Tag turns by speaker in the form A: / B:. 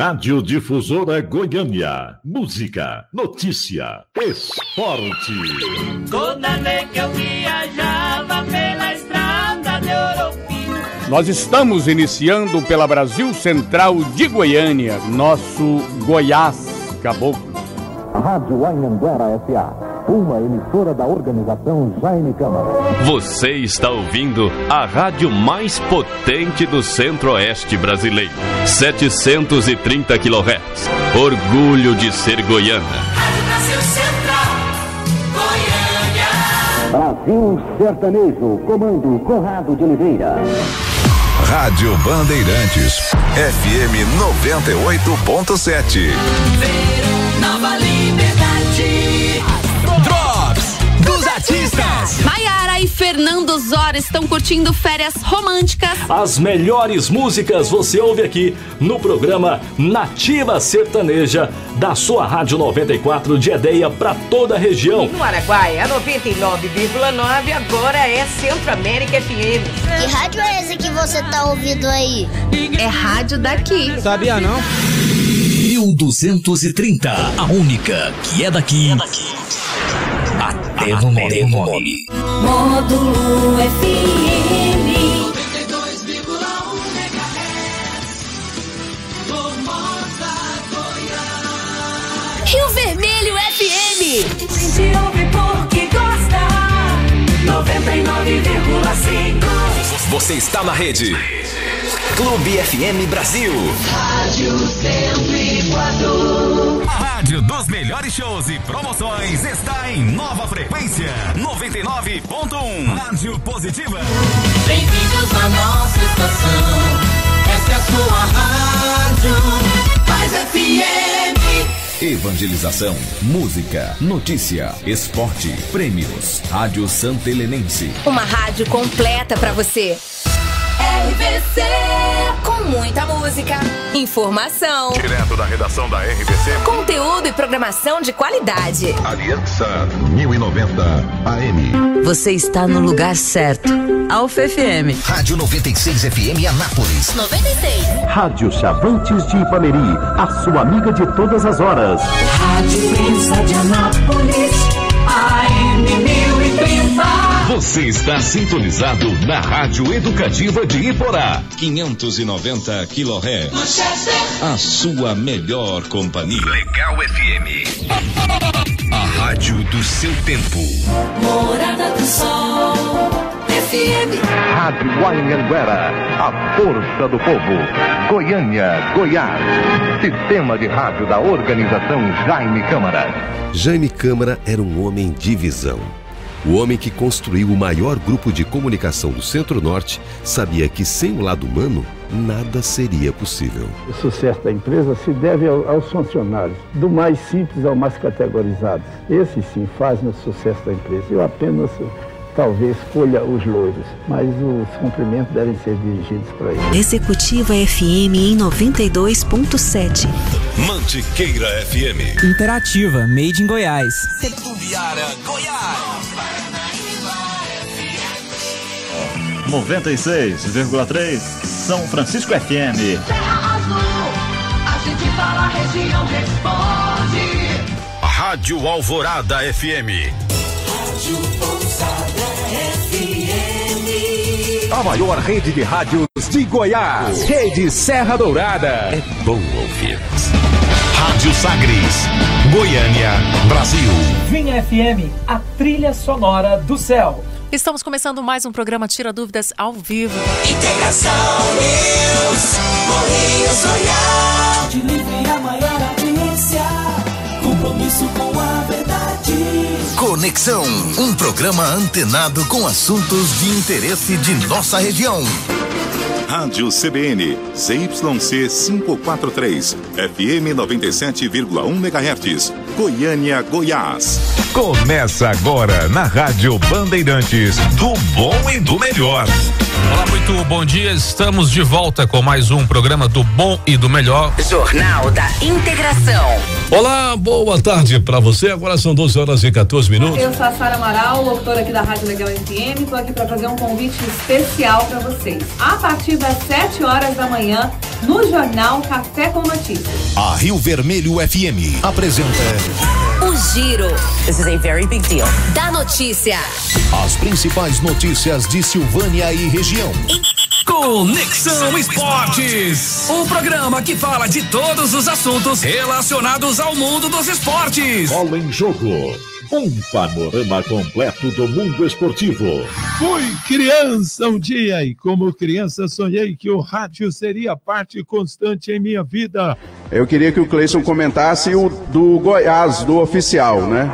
A: Rádio Difusora Goiânia. Música, notícia, esporte.
B: Toda vez que eu viajava pela estrada de Ouro
C: Nós estamos iniciando pela Brasil Central de Goiânia, nosso Goiás Caboclo.
D: Rádio Anhanguera S.A uma emissora da organização Jaime Câmara.
E: Você está ouvindo a rádio mais potente do centro-oeste brasileiro. 730 kHz. Orgulho de ser goiana.
B: Rádio Brasil Central,
D: Goiânia. Brasil Sertanejo, comando Conrado de Oliveira.
F: Rádio Bandeirantes, FM 98.7.
B: Nova Liberdade.
G: Drops dos artistas.
H: Maiara e Fernando Zora estão curtindo férias românticas.
I: As melhores músicas você ouve aqui no programa Nativa Sertaneja da sua Rádio 94 de Edeia para toda a região.
J: No Araguaia, a 99,9 agora é Centro América FM.
K: Que rádio é esse que você tá ouvindo aí?
H: É rádio daqui.
G: Sabia não? 1230, a única que é daqui. É daqui. Até no nome. nome.
B: Módulo FM.
H: Rio Vermelho FM.
B: Gente ouve porque gosta. 99,5.
G: Você está na rede. Clube FM Brasil.
B: Rádio 104.
L: A rádio dos melhores shows e promoções está em nova frequência. 99.1. Rádio Positiva.
B: Bem-vindos à nossa estação. Essa é a sua rádio. Mais FM.
F: Evangelização, música, notícia, esporte, prêmios. Rádio Santa Helenense.
H: Uma rádio completa para você.
B: RVC.
H: Com muita música, informação,
F: Direto da redação da RBC.
H: conteúdo e programação de qualidade.
F: Aliança 1090 AM.
M: Você está no lugar certo. Alfa FM.
G: Rádio 96 FM Anápolis.
H: 96.
D: Rádio Chavantes de Ipameri, a sua amiga de todas as horas.
B: Rádio Prensa de Anápolis. AM 1030.
L: Você está sintonizado na Rádio Educativa de Iporá.
F: 590 kHz. A sua melhor companhia.
L: Legal FM. A rádio do seu tempo.
B: Morada do Sol. FM.
D: Rádio Anhanguera, a força do povo. Goiânia, Goiás. Sistema de rádio da organização Jaime Câmara.
N: Jaime Câmara era um homem de visão. O homem que construiu o maior grupo de comunicação do Centro-Norte sabia que sem o lado humano, nada seria possível.
O: O sucesso da empresa se deve ao- aos funcionários, do mais simples ao mais categorizados. Esses sim fazem o sucesso da empresa. Eu apenas, talvez, colha os louros, mas os cumprimentos devem ser dirigidos para eles.
M: Executiva FM em 92.7.
L: Mantiqueira FM.
P: Interativa, made in Goiás.
G: Iara, Goiás.
Q: 96,3 São Francisco FM.
B: Terra Azul. A gente fala, a região responde.
L: Rádio Alvorada FM.
B: Rádio Pousada FM.
C: A maior rede de rádios de Goiás. Rede Serra Dourada.
L: É bom ouvir. Rádio Sagres. Goiânia, Brasil.
R: Vinha FM, a trilha sonora do céu.
S: Estamos começando mais um programa Tira Dúvidas ao vivo.
B: Integração News. Correios Goiás. De livre a maior audiência. Compromisso com a verdade.
G: Conexão, um programa antenado com assuntos de interesse de nossa região.
F: Rádio CBN, CYC 543, FM 97,1 MHz, Goiânia, Goiás.
L: Começa agora na Rádio Bandeirantes, do bom e do melhor.
T: Olá, muito bom dia. Estamos de volta com mais um programa do Bom e do Melhor.
H: Jornal da Integração.
P: Olá, boa tarde para você. Agora são 12 horas e 14 minutos.
E: Eu sou a Sara Amaral, locutora aqui da Rádio Legal FM. Estou aqui para fazer um convite especial para vocês. A partir das 7 horas da manhã, no Jornal Café com Notícias.
L: A Rio Vermelho FM apresenta
U: O Giro. This is a very big deal. Da notícia.
L: as principais notícias de Silvânia e região.
V: Conexão Esportes, o programa que fala de todos os assuntos relacionados ao mundo dos esportes.
A: Bola em jogo. Um panorama completo do mundo esportivo.
W: Fui criança um dia e, como criança, sonhei que o rádio seria parte constante em minha vida.
X: Eu queria que o Cleison comentasse o do Goiás, do oficial, né?